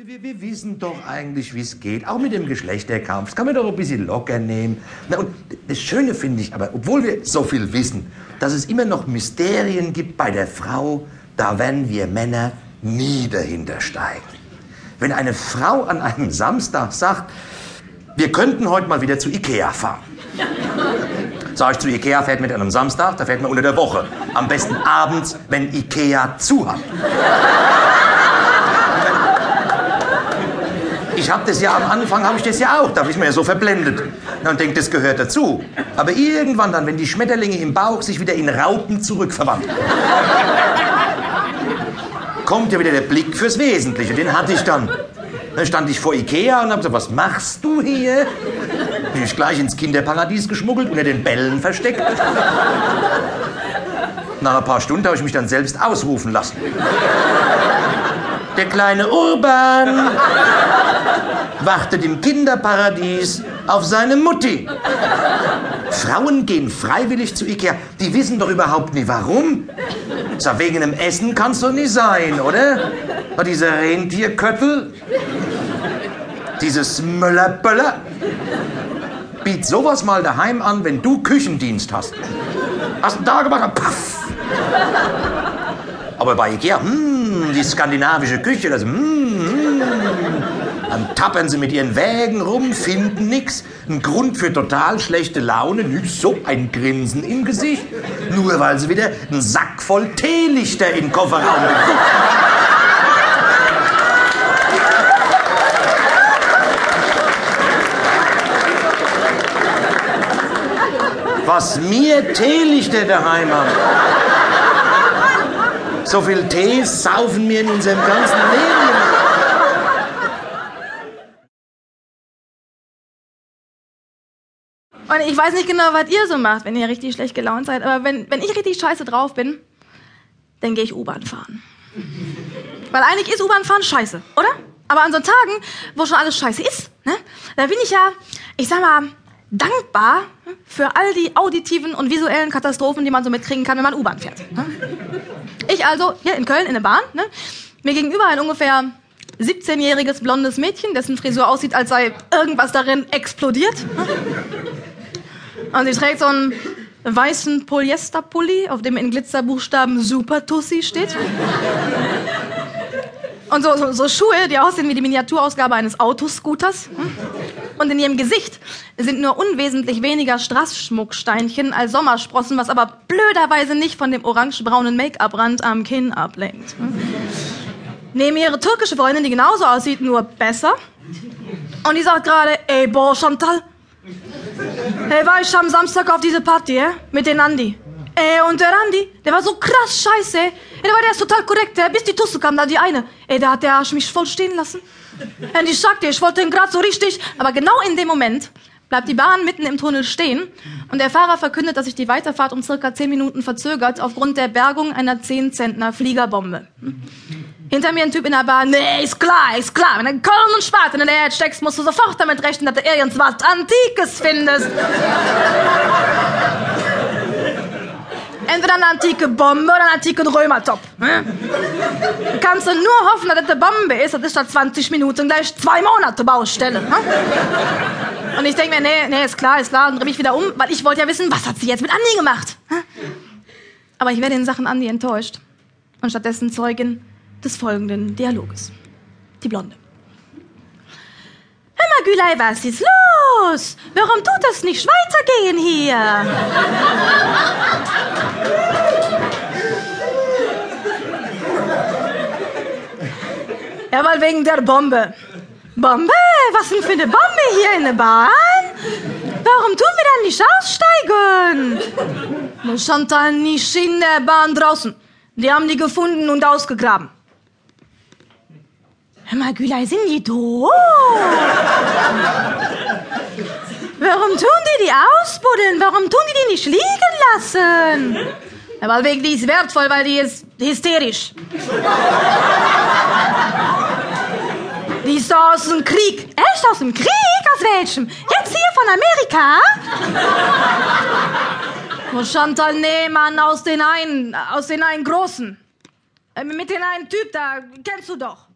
Wir, wir wissen doch eigentlich, wie es geht, auch mit dem Geschlechterkampf. Das kann man doch ein bisschen locker nehmen. Na, und das Schöne finde ich aber, obwohl wir so viel wissen, dass es immer noch Mysterien gibt bei der Frau, da werden wir Männer nie dahinter steigen. Wenn eine Frau an einem Samstag sagt, wir könnten heute mal wieder zu Ikea fahren. Sag ich zu Ikea, fährt mit einem Samstag, da fährt man unter der Woche. Am besten abends, wenn Ikea zu hat. Ich habe das ja am Anfang, habe ich das ja auch, da ist man ja so verblendet. Und denkt, das gehört dazu. Aber irgendwann dann, wenn die Schmetterlinge im Bauch sich wieder in Raupen zurückverwandeln, kommt ja wieder der Blick fürs Wesentliche. Den hatte ich dann. Dann stand ich vor Ikea und habe gesagt, was machst du hier? Bin ich gleich ins Kinderparadies geschmuggelt, unter den Bällen versteckt. Nach ein paar Stunden habe ich mich dann selbst ausrufen lassen. Der kleine Urban wartet im Kinderparadies auf seine Mutti. Frauen gehen freiwillig zu Ikea. Die wissen doch überhaupt nie warum. Sag, wegen einem Essen kann's doch nicht sein, oder? Und dieser Rentierköttel, dieses Möllerböller. Biet sowas mal daheim an, wenn du Küchendienst hast. Hast du da gemacht? Paff. Aber bei Ikea, hm, die skandinavische Küche, das, hm, hm. Dann tappern sie mit ihren Wägen rum, finden nix. Ein Grund für total schlechte Laune, nix, so ein Grinsen im Gesicht. Nur weil sie wieder einen Sack voll Teelichter in den Kofferraum geguckt Was mir Teelichter daheim haben. So viel Tee saufen wir in unserem ganzen Leben. Und ich weiß nicht genau, was ihr so macht, wenn ihr richtig schlecht gelaunt seid, aber wenn, wenn ich richtig scheiße drauf bin, dann gehe ich U-Bahn fahren. Weil eigentlich ist U-Bahn fahren scheiße, oder? Aber an so Tagen, wo schon alles scheiße ist, ne, da bin ich ja, ich sag mal, dankbar für all die auditiven und visuellen Katastrophen, die man so mitkriegen kann, wenn man U-Bahn fährt. Ne? Ich also hier in Köln in der Bahn, ne, mir gegenüber ein ungefähr 17-jähriges blondes Mädchen, dessen Frisur aussieht, als sei irgendwas darin explodiert. Ne? Und sie trägt so einen weißen Polyesterpulli, auf dem in Glitzerbuchstaben Super Tussi steht. Und so, so, so, Schuhe, die aussehen wie die Miniaturausgabe eines Autoscooters. Und in ihrem Gesicht sind nur unwesentlich weniger Strassschmucksteinchen als Sommersprossen, was aber blöderweise nicht von dem orangebraunen Make-up-Rand am Kinn ablenkt. Neben ihre türkische Freundin, die genauso aussieht, nur besser. Und die sagt gerade, ey, boah, Chantal, Hey, war ich am Samstag auf diese Party, ja? Mit den Andi. Ey, und der Andi, der war so krass scheiße. Ey, der war der ist total korrekt, bis die Tusse kam, da die eine. Ey, da hat der Arsch mich voll stehen lassen. Und ich sagte, ich wollte ihn gerade so richtig, aber genau in dem Moment bleibt die Bahn mitten im Tunnel stehen und der Fahrer verkündet, dass sich die Weiterfahrt um circa 10 Minuten verzögert aufgrund der Bergung einer 10 Zentner Fliegerbombe. Hinter mir ein Typ in der Bahn, nee, ist klar, ist klar. Wenn du Köln und Spaten in der Erde steckst, musst du sofort damit rechnen, dass du irgendwas Antikes findest. Entweder eine antike Bombe oder einen antiken Römertop. Ne? Kannst du nur hoffen, dass das eine Bombe ist, das ist statt 20 Minuten gleich zwei Monate Baustelle. Ne? Und ich denke mir, nee, nee, ist klar, ist klar, und drehe mich wieder um, weil ich wollte ja wissen, was hat sie jetzt mit Andi gemacht? Ne? Aber ich werde in Sachen Andi enttäuscht und stattdessen Zeugin des folgenden Dialoges. Die Blonde. Hör mal, Gülay, was ist los? Warum tut das nicht weitergehen hier? Ja, weil wegen der Bombe. Bombe? Was denn für eine Bombe hier in der Bahn? Warum tun wir dann nicht aussteigen? Chantal nicht in der Bahn draußen. Die haben die gefunden und ausgegraben. Hör mal, Gülay, sind die tot? Warum tun die die ausbuddeln? Warum tun die die nicht liegen lassen? Ja, weil wegen die ist wertvoll, weil die ist hysterisch. Ist aus dem Krieg. Echt aus dem Krieg? Aus welchem? Jetzt hier von Amerika? Und Chantal, nee, Mann, aus den einen, aus den einen Großen. Äh, mit den einen Typ da, kennst du doch.